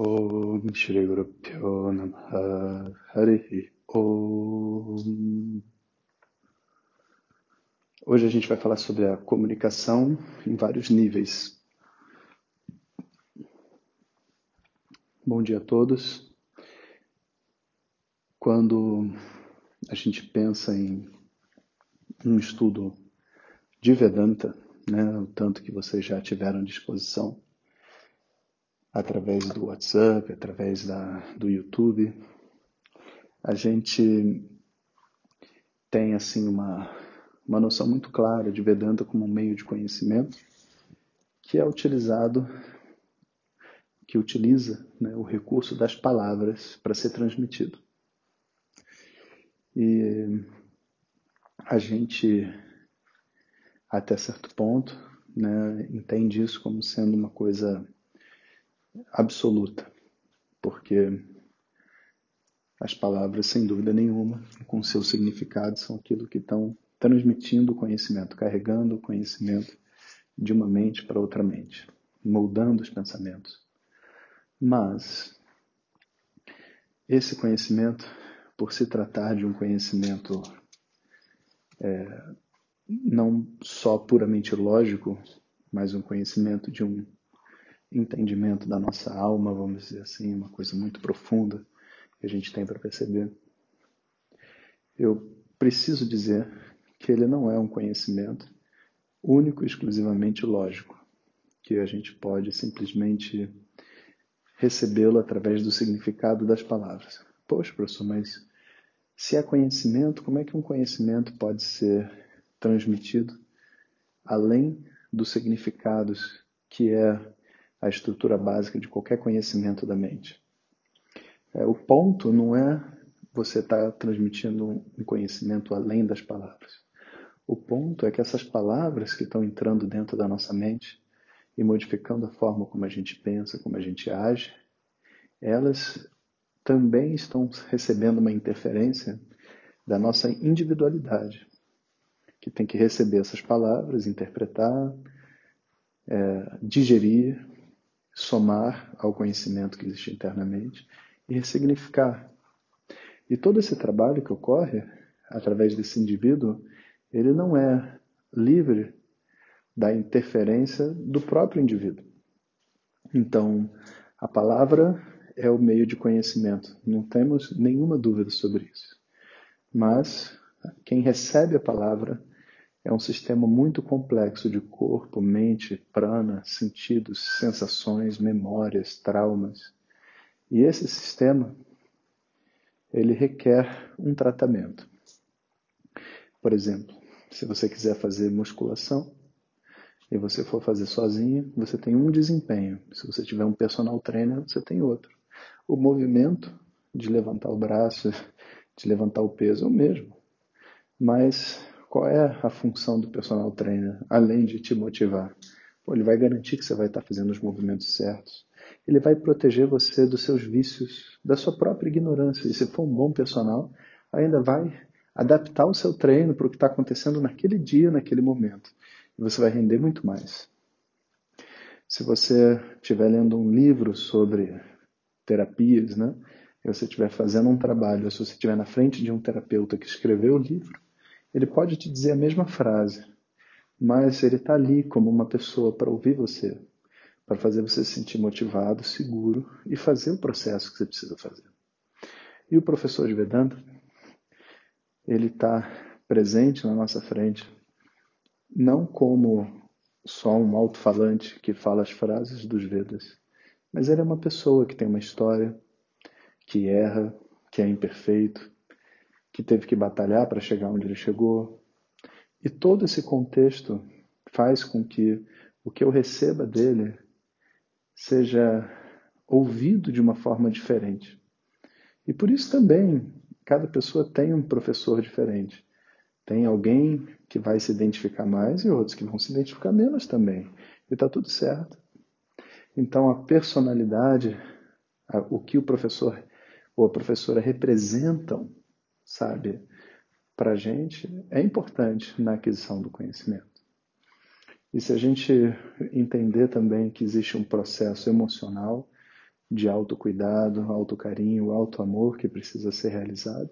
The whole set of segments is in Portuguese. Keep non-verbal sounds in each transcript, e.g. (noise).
Om Guru Pyo Namaha Harihi Om. Hoje a gente vai falar sobre a comunicação em vários níveis. Bom dia a todos. Quando a gente pensa em um estudo de Vedanta, né, o tanto que vocês já tiveram disposição, através do WhatsApp, através da, do YouTube, a gente tem assim uma, uma noção muito clara de Vedanta como um meio de conhecimento que é utilizado, que utiliza né, o recurso das palavras para ser transmitido. E a gente, até certo ponto, né, entende isso como sendo uma coisa absoluta, porque as palavras, sem dúvida nenhuma, com seu significado, são aquilo que estão transmitindo o conhecimento, carregando o conhecimento de uma mente para outra mente, moldando os pensamentos. Mas esse conhecimento, por se tratar de um conhecimento é, não só puramente lógico, mas um conhecimento de um entendimento da nossa alma, vamos dizer assim, uma coisa muito profunda que a gente tem para perceber. Eu preciso dizer que ele não é um conhecimento único e exclusivamente lógico, que a gente pode simplesmente recebê-lo através do significado das palavras. Poxa, professor, mas se é conhecimento, como é que um conhecimento pode ser transmitido além dos significados que é a estrutura básica de qualquer conhecimento da mente. É, o ponto não é você estar tá transmitindo um conhecimento além das palavras. O ponto é que essas palavras que estão entrando dentro da nossa mente e modificando a forma como a gente pensa, como a gente age, elas também estão recebendo uma interferência da nossa individualidade, que tem que receber essas palavras, interpretar, é, digerir somar ao conhecimento que existe internamente e ressignificar. E todo esse trabalho que ocorre através desse indivíduo, ele não é livre da interferência do próprio indivíduo. Então, a palavra é o meio de conhecimento, não temos nenhuma dúvida sobre isso. Mas quem recebe a palavra é um sistema muito complexo de corpo, mente, prana, sentidos, sensações, memórias, traumas. E esse sistema, ele requer um tratamento. Por exemplo, se você quiser fazer musculação e você for fazer sozinho, você tem um desempenho. Se você tiver um personal trainer, você tem outro. O movimento de levantar o braço, de levantar o peso é o mesmo. Mas qual é a função do personal trainer, além de te motivar? Pô, ele vai garantir que você vai estar fazendo os movimentos certos. Ele vai proteger você dos seus vícios, da sua própria ignorância. E se for um bom personal, ainda vai adaptar o seu treino para o que está acontecendo naquele dia, naquele momento. E você vai render muito mais. Se você estiver lendo um livro sobre terapias, né? E você estiver fazendo um trabalho, se você estiver na frente de um terapeuta que escreveu o livro, ele pode te dizer a mesma frase, mas ele está ali como uma pessoa para ouvir você, para fazer você se sentir motivado, seguro e fazer o processo que você precisa fazer. E o professor de Vedanta, ele está presente na nossa frente, não como só um alto-falante que fala as frases dos Vedas, mas ele é uma pessoa que tem uma história, que erra, que é imperfeito, que teve que batalhar para chegar onde ele chegou. E todo esse contexto faz com que o que eu receba dele seja ouvido de uma forma diferente. E por isso também cada pessoa tem um professor diferente. Tem alguém que vai se identificar mais e outros que vão se identificar menos também. E está tudo certo. Então a personalidade, o que o professor ou a professora representam sabe, para a gente é importante na aquisição do conhecimento. E se a gente entender também que existe um processo emocional de autocuidado, autocarinho, autoamor que precisa ser realizado.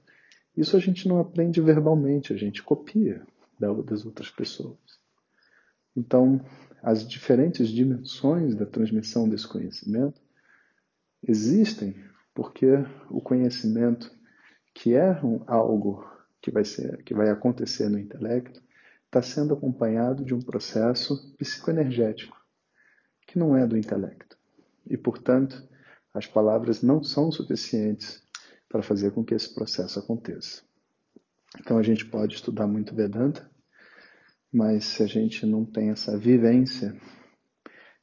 Isso a gente não aprende verbalmente, a gente copia das outras pessoas. Então, as diferentes dimensões da transmissão desse conhecimento existem porque o conhecimento que é um, algo que vai ser que vai acontecer no intelecto está sendo acompanhado de um processo psicoenergético que não é do intelecto. E, portanto, as palavras não são suficientes para fazer com que esse processo aconteça. Então a gente pode estudar muito Vedanta, mas se a gente não tem essa vivência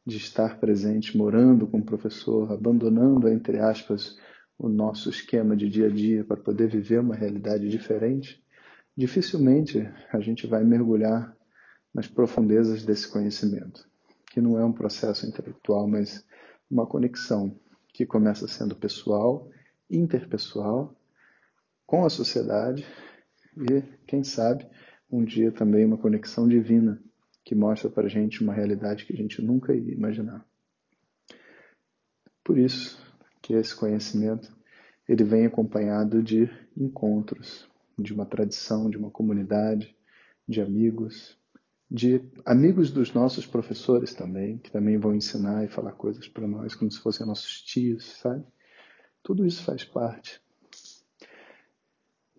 de estar presente, morando com o professor, abandonando, entre aspas, o nosso esquema de dia a dia para poder viver uma realidade diferente, dificilmente a gente vai mergulhar nas profundezas desse conhecimento, que não é um processo intelectual, mas uma conexão que começa sendo pessoal, interpessoal, com a sociedade e, quem sabe, um dia também uma conexão divina que mostra para a gente uma realidade que a gente nunca ia imaginar. Por isso que esse conhecimento ele vem acompanhado de encontros, de uma tradição, de uma comunidade, de amigos, de amigos dos nossos professores também, que também vão ensinar e falar coisas para nós como se fossem nossos tios, sabe? Tudo isso faz parte.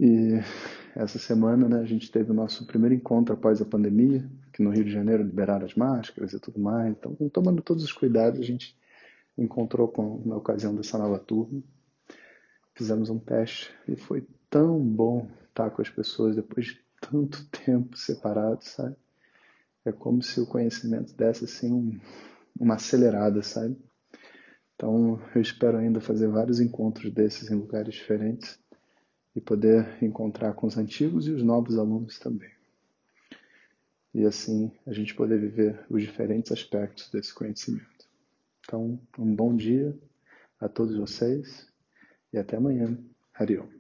E essa semana né, a gente teve o nosso primeiro encontro após a pandemia, que no Rio de Janeiro liberaram as máscaras e tudo mais. Então, tomando todos os cuidados, a gente encontrou com, na ocasião dessa nova turma. Fizemos um teste e foi tão bom estar com as pessoas depois de tanto (laughs) tempo separados, sabe? É como se o conhecimento desse assim um, uma acelerada, sabe? Então eu espero ainda fazer vários encontros desses em lugares diferentes e poder encontrar com os antigos e os novos alunos também. E assim a gente poder viver os diferentes aspectos desse conhecimento. Então, um bom dia a todos vocês e até amanhã. Hariom.